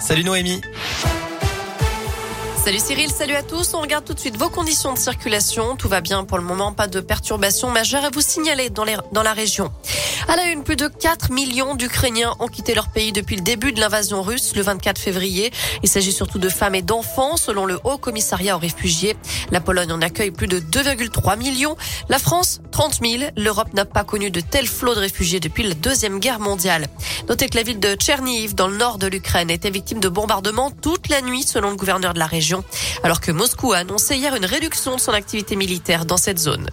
Salut Noémie. Salut Cyril, salut à tous. On regarde tout de suite vos conditions de circulation. Tout va bien pour le moment, pas de perturbations majeures à vous signaler dans, la région. À la une, plus de 4 millions d'Ukrainiens ont quitté leur pays depuis le début de l'invasion russe le 24 février. Il s'agit surtout de femmes et d'enfants, selon le Haut Commissariat aux réfugiés. La Pologne en accueille plus de 2,3 millions. La France, 30 000. L'Europe n'a pas connu de tel flot de réfugiés depuis la Deuxième Guerre mondiale. Notez que la ville de Tcherniv, dans le nord de l'Ukraine, était victime de bombardements toute la nuit, selon le gouverneur de la région, alors que Moscou a annoncé hier une réduction de son activité militaire dans cette zone.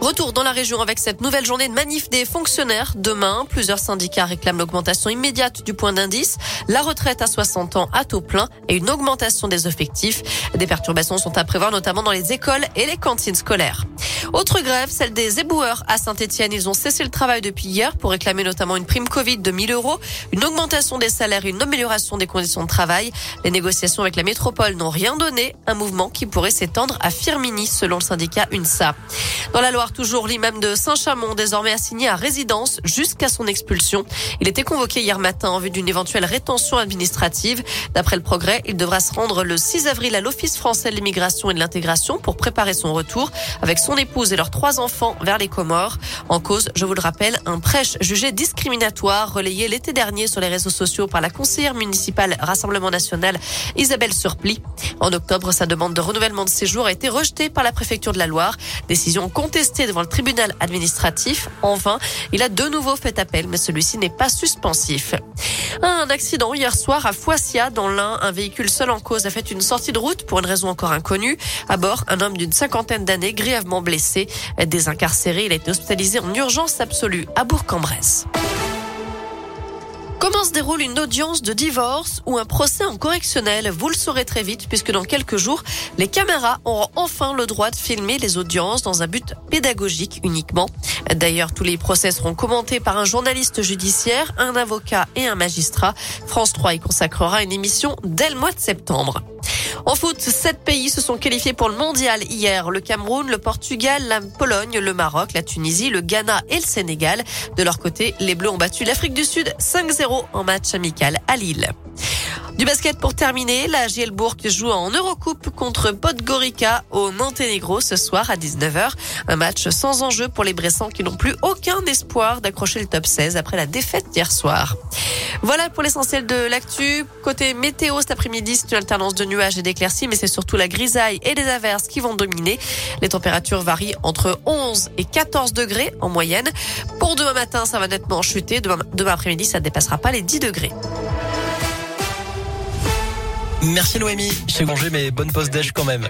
Retour dans la région avec cette nouvelle journée de manif des fonctionnaires. Demain, plusieurs syndicats réclament l'augmentation immédiate du point d'indice, la retraite à 60 ans à taux plein et une augmentation des effectifs. Des perturbations sont à prévoir notamment dans les écoles et les cantines scolaires. Autre grève, celle des éboueurs à Saint-Etienne. Ils ont cessé le travail depuis hier pour réclamer notamment une prime Covid de 1000 euros, une augmentation des salaires une amélioration des conditions de travail. Les négociations avec la métropole n'ont rien donné. Un mouvement qui pourrait s'étendre à Firmini, selon le syndicat UNSA. Dans la Loire, toujours l'imam de Saint-Chamond, désormais assigné à résidence jusqu'à son expulsion. Il était convoqué hier matin en vue d'une éventuelle rétention administrative. D'après le progrès, il devra se rendre le 6 avril à l'Office français de l'immigration et de l'intégration pour préparer son retour avec son épouse et leurs trois enfants vers les Comores. En cause, je vous le rappelle, un prêche jugé discriminatoire relayé l'été dernier sur les réseaux sociaux par la conseillère municipale Rassemblement National Isabelle Surpli. En octobre, sa demande de renouvellement de séjour a été rejetée par la préfecture de la Loire. Décision contestée devant le tribunal administratif. Enfin, il a de nouveau fait appel, mais celui-ci n'est pas suspensif. Un accident hier soir à Foissia, dans l'Ain. Un véhicule seul en cause a fait une sortie de route pour une raison encore inconnue. À bord, un homme d'une cinquantaine d'années grièvement blessé. Désincarcéré, il a été hospitalisé en urgence absolue à Bourg-en-Bresse. Comment se déroule une audience de divorce ou un procès en correctionnel? Vous le saurez très vite puisque dans quelques jours, les caméras auront enfin le droit de filmer les audiences dans un but pédagogique uniquement. D'ailleurs, tous les procès seront commentés par un journaliste judiciaire, un avocat et un magistrat. France 3 y consacrera une émission dès le mois de septembre. En foot, sept pays se sont qualifiés pour le mondial hier. Le Cameroun, le Portugal, la Pologne, le Maroc, la Tunisie, le Ghana et le Sénégal. De leur côté, les Bleus ont battu l'Afrique du Sud 5-0 en match amical à Lille. Du basket pour terminer, la Gielbourg joue en Eurocoupe contre Podgorica au Monténégro ce soir à 19h. Un match sans enjeu pour les Bressans qui n'ont plus aucun espoir d'accrocher le top 16 après la défaite d'hier soir. Voilà pour l'essentiel de l'actu. Côté météo cet après-midi, c'est une alternance de nuages et d'éclaircies, mais c'est surtout la grisaille et les averses qui vont dominer. Les températures varient entre 11 et 14 degrés en moyenne. Pour demain matin, ça va nettement chuter. Demain, demain après-midi, ça ne dépassera pas les 10 degrés. Merci Noémie. Chez Manger, mais bonne pause d'âge quand même.